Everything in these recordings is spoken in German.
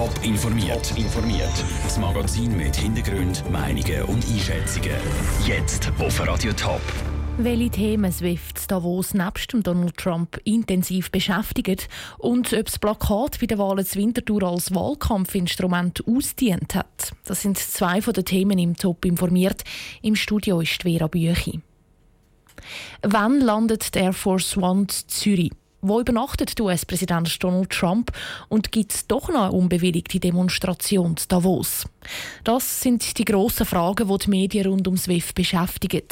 Top informiert. informiert. Das Magazin mit Hintergrund, Meinungen und Einschätzungen. Jetzt auf Radio Top. Welche Themen SWIFT Davos nebst Donald Trump intensiv beschäftigt und ob das Plakat bei der Wahlen zu Winterthur als Wahlkampfinstrument ausdient hat. Das sind zwei von den Themen im Top informiert. Im Studio ist Vera Büchi. Wann landet der Air Force One Zürich? Wo übernachtet US-Präsident Donald Trump und gibt es doch noch eine unbewilligte Demonstration in Davos? Das sind die grossen Fragen, die die Medien rund um SWIFT beschäftigen.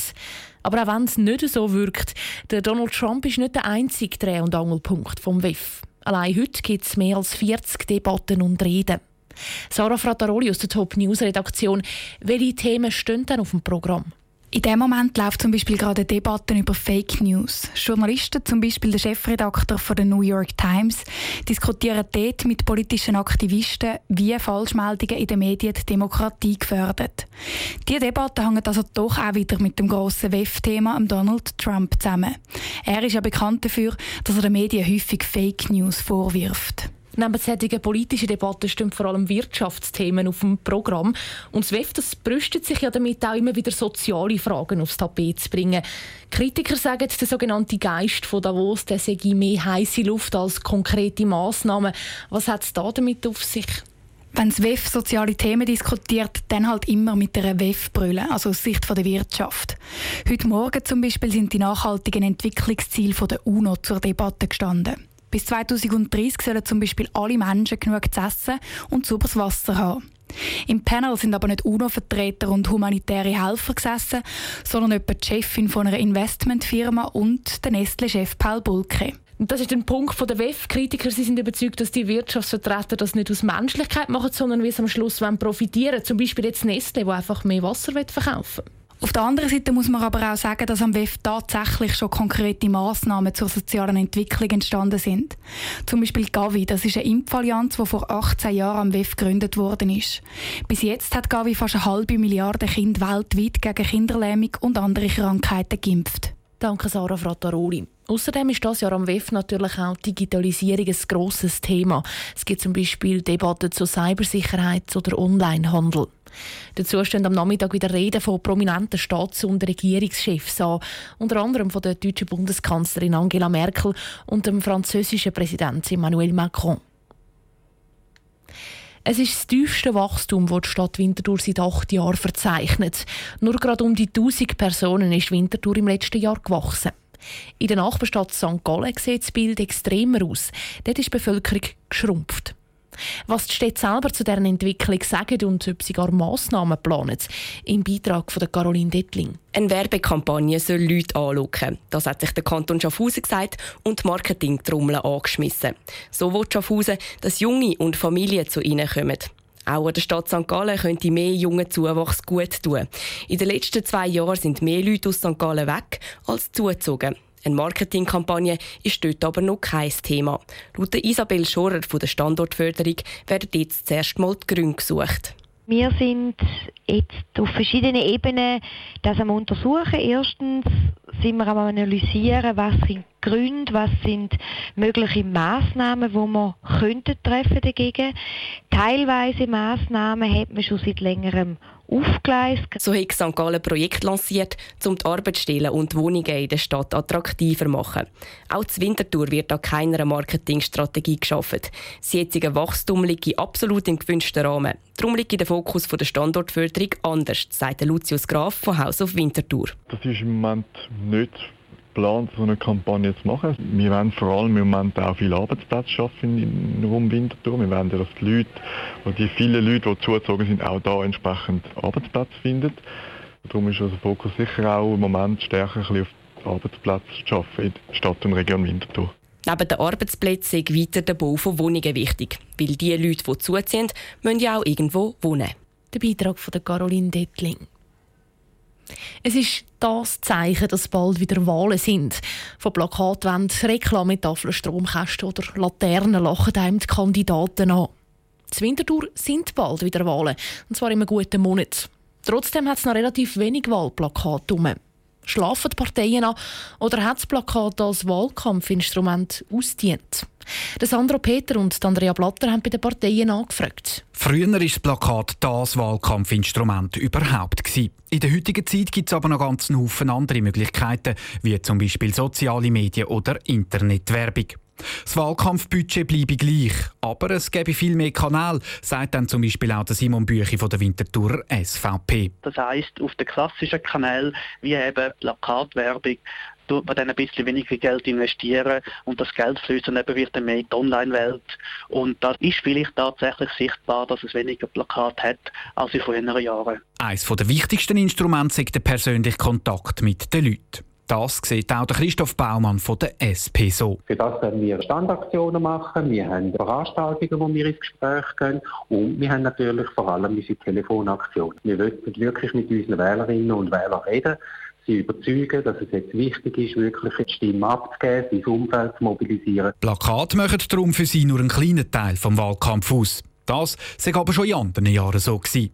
Aber auch wenn es nicht so wirkt, der Donald Trump ist nicht der einzige Dreh- und Angelpunkt vom WIF. Allein heute gibt es mehr als 40 Debatten und Reden. Sarah Frattaroli aus der Top News Redaktion. Welche Themen stehen denn auf dem Programm? In dem Moment läuft zum Beispiel gerade eine Debatte über Fake News. Journalisten, zum Beispiel der Chefredakteur von der New York Times, diskutieren dort mit politischen Aktivisten, wie Falschmeldungen in den Medien die Demokratie gefördern. Diese Debatte hängt also doch auch wieder mit dem grossen WEF-Thema Donald Trump zusammen. Er ist ja bekannt dafür, dass er den Medien häufig Fake News vorwirft. Neben solchen politischen Debatten stehen vor allem Wirtschaftsthemen auf dem Programm. Und das WEF das brüstet sich ja damit auch immer wieder soziale Fragen aufs Tapet zu bringen. Kritiker sagen, der sogenannte Geist von Davos der sei mehr heiße Luft als konkrete Massnahmen. Was hat es da damit auf sich? Wenn das WEF soziale Themen diskutiert, dann halt immer mit einer WEF-Brille, also aus Sicht der Wirtschaft. Heute Morgen zum Beispiel sind die nachhaltigen Entwicklungsziele der UNO zur Debatte gestanden. Bis 2030 sollen zum Beispiel alle Menschen genug zu essen und sauberes Wasser haben. Im Panel sind aber nicht UNO-Vertreter und humanitäre Helfer gesessen, sondern etwa die Chefin von einer Investmentfirma und der Nestle-Chef Paul Bulke. Das ist ein Punkt der WEF-Kritiker. Sie sind überzeugt, dass die Wirtschaftsvertreter das nicht aus Menschlichkeit machen, sondern wie sie am Schluss profitieren wollen. Zum Beispiel jetzt Nestle, wo einfach mehr Wasser verkaufen will. Auf der anderen Seite muss man aber auch sagen, dass am WEF tatsächlich schon konkrete Massnahmen zur sozialen Entwicklung entstanden sind. Zum Beispiel Gavi, das ist eine Impfallianz, die vor 18 Jahren am WEF gegründet worden ist. Bis jetzt hat Gavi fast eine halbe Milliarde Kinder weltweit gegen Kinderlähmung und andere Krankheiten geimpft. Danke, Sarah Frattaroli. Außerdem ist das Jahr am WEF natürlich auch Digitalisierung ein grosses Thema. Es gibt zum Beispiel Debatten zur Cybersicherheit oder Onlinehandel. Dazu stehen am Nachmittag wieder Reden von prominenten Staats- und Regierungschefs an, unter anderem von der deutschen Bundeskanzlerin Angela Merkel und dem französischen Präsidenten Emmanuel Macron. Es ist das tiefste Wachstum, das die Stadt Winterthur seit acht Jahren verzeichnet. Nur gerade um die 1000 Personen ist Winterthur im letzten Jahr gewachsen. In der Nachbarstadt St. Gallen sieht das Bild extremer aus. Dort ist die Bevölkerung geschrumpft. Was die Städte selber zu deren Entwicklung sagen und ob sie gar Massnahmen planen, im Beitrag von Caroline Dettling. Eine Werbekampagne soll Leute anlocken. Das hat sich der Kanton Schaffhausen gesagt und Marketingtrommeln angeschmissen. So will Schaffhausen, dass Junge und Familien zu ihnen kommen. Auch an der Stadt St. Gallen könnte mehr jungen Zuwachs gut tun. In den letzten zwei Jahren sind mehr Leute aus St. Gallen weg als zugezogen. Eine Marketingkampagne ist dort aber noch kein Thema. Laut Isabel Schorer von der Standortförderung werden jetzt zuerst mal die Gründe gesucht. Wir sind jetzt auf verschiedenen Ebenen das am untersuchen. Erstens sind wir am analysieren, was sind Gründe, was sind mögliche Maßnahmen, wo man könnte treffen dagegen. Teilweise Maßnahmen hat man schon seit längerem aufgleist. So hat St. Gallen ein Projekt lanciert, um die Arbeitsstellen und Wohnungen in der Stadt attraktiver zu machen. Auch zur Winterthur wird an keiner Marketingstrategie geschaffen. Das jetzige Wachstum liegt absolut im gewünschten Rahmen. Darum liegt der Fokus der Standortförderung anders, sagt Lucius Graf von Haus auf Winterthur. Das ist im Moment nicht geplant, so eine Kampagne zu machen. Wir wollen vor allem im Moment auch viele Arbeitsplätze schaffen in Raum Winterthur. Wir wollen, dass die Leute, die vielen Leute, die zugezogen sind, auch da entsprechend Arbeitsplätze finden. Darum ist unser Fokus sicher auch im Moment stärker auf die Arbeitsplätze zu schaffen in der Stadt und Region Winterthur. Neben den Arbeitsplätzen ist weiter der Bau von Wohnungen wichtig. Weil die Leute, die zuziehen, müssen ja auch irgendwo wohnen. Der Beitrag von Caroline Dettling. Es ist das Zeichen, dass bald wieder Wahlen sind. Von Plakatwänden, Reklametafeln, Stromkästen oder Laternen lachen einem die Kandidaten an. Zur Winterthur sind bald wieder Wahlen, und zwar in einem guten Monat. Trotzdem hat es noch relativ wenig Wahlplakate rum. Schlafen die Parteien an oder hat das Plakat als Wahlkampfinstrument ausdient? Sandro Peter und Andrea Blatter haben bei den Parteien angefragt. Früher war das Plakat das Wahlkampfinstrument überhaupt. Gewesen. In der heutigen Zeit gibt es aber noch ganz Haufen andere Möglichkeiten, wie zum Beispiel soziale Medien oder Internetwerbung. Das Wahlkampfbudget bleibe gleich, aber es gäbe viel mehr Kanäle, sagt dann zum Beispiel auch der Simon Büchi von der Winterthur SVP. Das heisst, auf den klassischen Kanälen wie eben Plakatwerbung tut man dann ein bisschen weniger Geld investieren und das Geld fließt dann eben wieder mehr in die Online-Welt. Und da ist vielleicht tatsächlich sichtbar, dass es weniger Plakat hat als in früheren Jahren. Eines der wichtigsten Instrumente ist der persönliche Kontakt mit den Leuten. Das sieht auch der Christoph Baumann von der SP so. Für das werden wir Standaktionen machen, wir haben Veranstaltungen, wo wir ins Gespräch gehen und wir haben natürlich vor allem unsere Telefonaktionen. Wir wollen wirklich mit unseren Wählerinnen und Wählern reden, sie überzeugen, dass es jetzt wichtig ist, wirklich die Stimme abzugeben, sein Umfeld zu mobilisieren. Plakate machen darum für sie nur einen kleinen Teil vom Wahlkampf aus. Das sei aber schon in anderen Jahren so gewesen.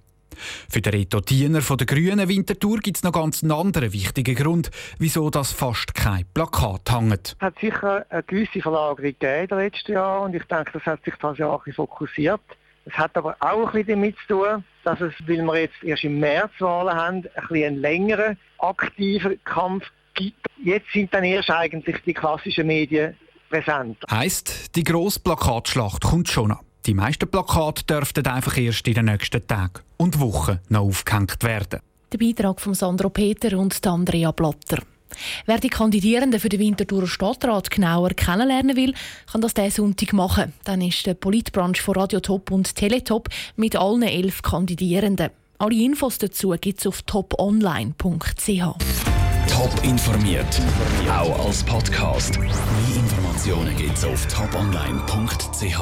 Für den Reto Diener von der Grünen Winterthur gibt es noch ganz einen anderen wichtigen Grund, wieso das fast kein Plakat hängt. Es hat sicher eine gewisse Verlagerung gegeben in letzten Jahren und ich denke, das hat sich das Jahr fokussiert. Es hat aber auch ein bisschen damit zu tun, dass es, weil wir jetzt erst im März Wahlen haben, ein bisschen einen längeren aktiven Kampf gibt. Jetzt sind dann erst eigentlich die klassischen Medien präsent. Heißt, die grosse Plakatschlacht kommt schon noch. Die meisten Plakate dürften einfach erst in den nächsten Tagen und Wochen noch aufgehängt werden. Der Beitrag von Sandro Peter und Andrea Blatter. Wer die Kandidierenden für den Winterthurer Stadtrat genauer kennenlernen will, kann das diesen Sonntag machen. Dann ist der Politbranche von Radio Top und Teletop mit allen elf Kandidierenden. Alle Infos dazu gibt es auf toponline.ch. Top informiert, auch als Podcast. Mehr Informationen gibt es auf toponline.ch.